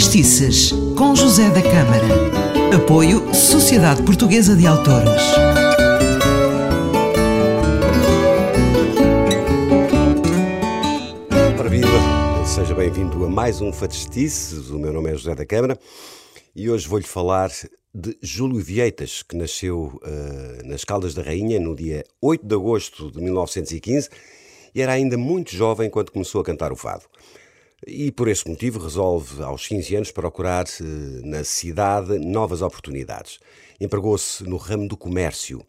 Fadistices, com José da Câmara. Apoio Sociedade Portuguesa de Autores. Para viva, seja bem-vindo a mais um Fadistices. O meu nome é José da Câmara e hoje vou-lhe falar de Júlio Vieitas, que nasceu uh, nas Caldas da Rainha no dia 8 de agosto de 1915 e era ainda muito jovem quando começou a cantar o fado. E por esse motivo resolve, aos 15 anos, procurar na cidade novas oportunidades. Empregou-se no ramo do comércio.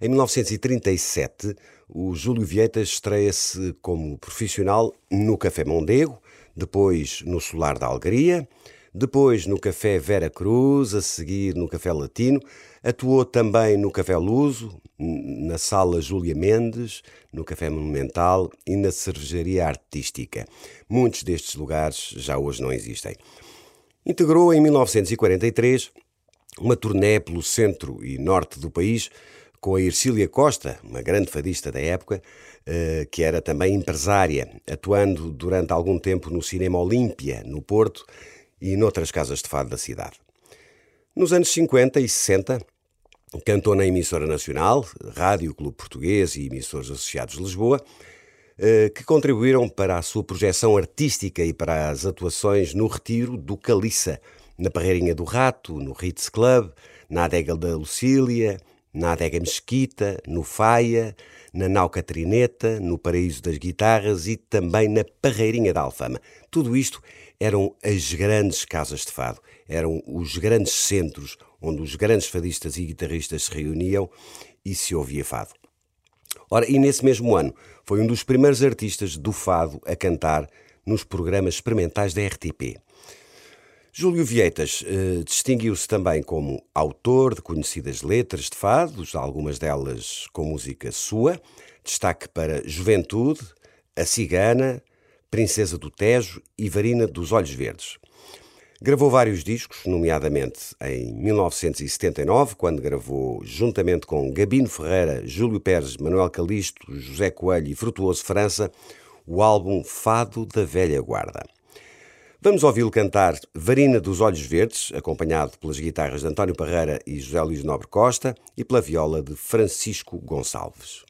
Em 1937, o Júlio Vieitas estreia-se como profissional no Café Mondego, depois no Solar da Algaria, depois no Café Vera Cruz, a seguir no Café Latino, atuou também no Café Luso, na Sala Júlia Mendes, no Café Monumental e na Cervejaria Artística. Muitos destes lugares já hoje não existem. Integrou em 1943 uma turnê pelo centro e norte do país com a Ercília Costa, uma grande fadista da época, eh, que era também empresária, atuando durante algum tempo no Cinema Olímpia, no Porto, e noutras casas de fado da cidade. Nos anos 50 e 60, cantou na emissora nacional, Rádio Clube Português e emissores associados de Lisboa, eh, que contribuíram para a sua projeção artística e para as atuações no Retiro do Caliça, na Parreirinha do Rato, no Ritz Club, na Adega da Lucília, na Adega Mesquita, no Faia, na Nau Catrineta, no Paraíso das Guitarras e também na Parreirinha da Alfama. Tudo isto eram as grandes casas de fado, eram os grandes centros onde os grandes fadistas e guitarristas se reuniam e se ouvia fado. Ora, e nesse mesmo ano foi um dos primeiros artistas do fado a cantar nos programas experimentais da RTP. Júlio Vieitas eh, distinguiu-se também como autor de conhecidas letras de fados, algumas delas com música sua, destaque para Juventude, A Cigana, Princesa do Tejo e Varina dos Olhos Verdes. Gravou vários discos, nomeadamente em 1979, quando gravou, juntamente com Gabino Ferreira, Júlio Pérez, Manuel Calisto, José Coelho e Frutuoso França, o álbum Fado da Velha Guarda. Vamos ouvi-lo cantar Varina dos Olhos Verdes, acompanhado pelas guitarras de António Parreira e José Luís Nobre Costa e pela viola de Francisco Gonçalves.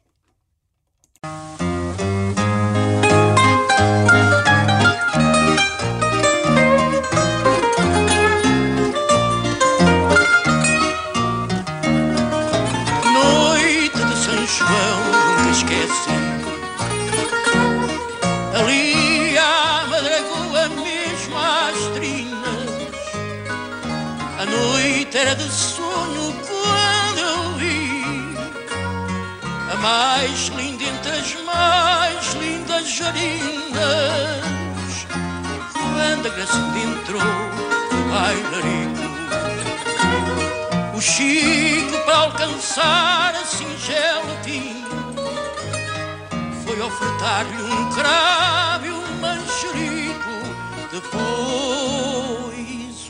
Sonho quando eu vi a mais linda entre as mais lindas jarinas. Quando a Gracinda entrou no bailarico. O Chico, para alcançar a singela tinha, foi ofertar-lhe um cravo e um mancherico. Depois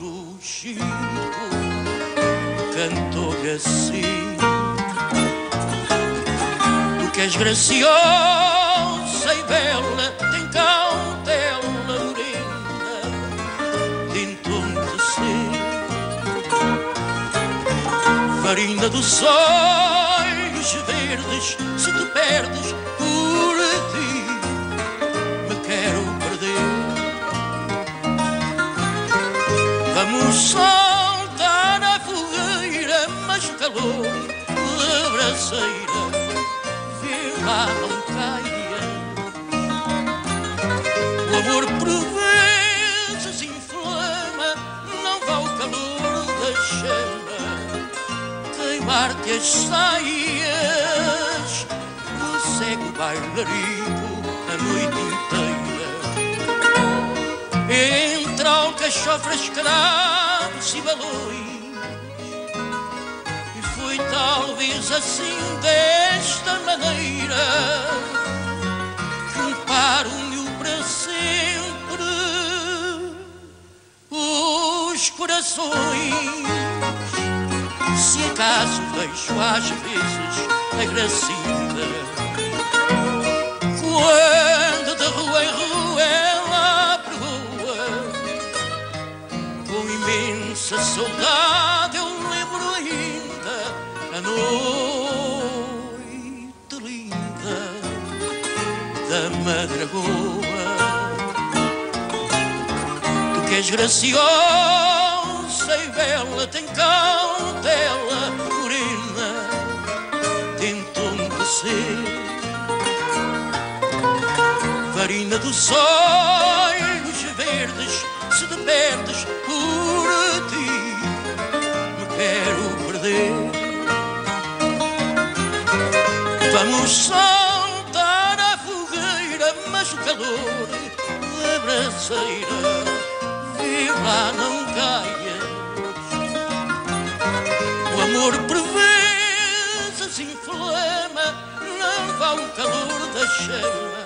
o Chico cantou-lhe assim: Tu que és graciosa e bela, tem cautela morena, tentou-me ser Farina dos olhos verdes, se te perdes por ti, me quero perder. Vamos saltar calor da braseira vê lá não caia. O amor por vezes inflama, não vá o calor da chama queimar-te as saias do cego bailarico a noite inteira. Entre alcachofras, cravos e balões, e foi talvez assim desta maneira. Juntaram-me para sempre os corações. Se acaso vejo às vezes a Gracinda. Quando de rua em rua ela noite linda da Madragoa. Tu que és graciosa e bela, tem cautela, morena, tento-me descer. Varina dos olhos verdes, se depertes, uh, Saltar a fogueira, mas o calor da braceira vê lá não caia. O amor por vezes inflama, não vá o calor da chama,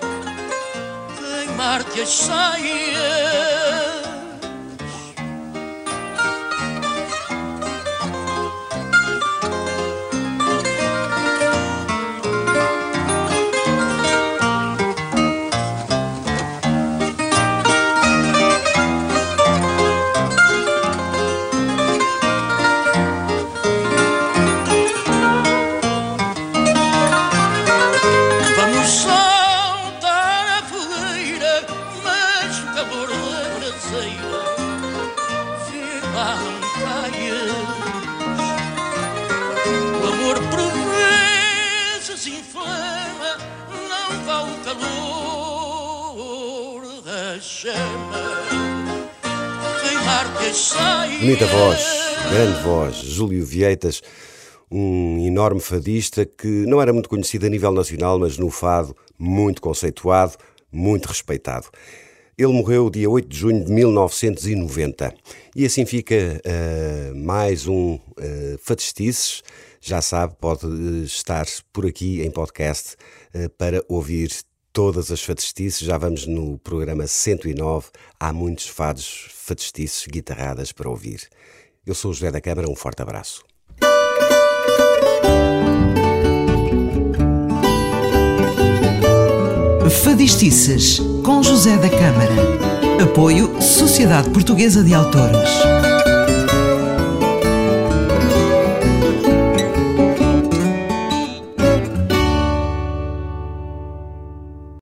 queimar-te as saias. Calor da braseira caia. O amor por vezes inflama, não vá o calor da chama. Bonita voz, grande voz, Júlio Vieitas, um enorme fadista que não era muito conhecido a nível nacional, mas no fado muito conceituado, muito respeitado. Ele morreu dia 8 de junho de 1990. E assim fica uh, mais um uh, Fadestices. Já sabe, pode uh, estar por aqui em podcast uh, para ouvir todas as fadestices. Já vamos no programa 109. Há muitos fados fadestices, guitarradas para ouvir. Eu sou o José da Câmara, um forte abraço. Fadistices com José da Câmara. Apoio Sociedade Portuguesa de Autores.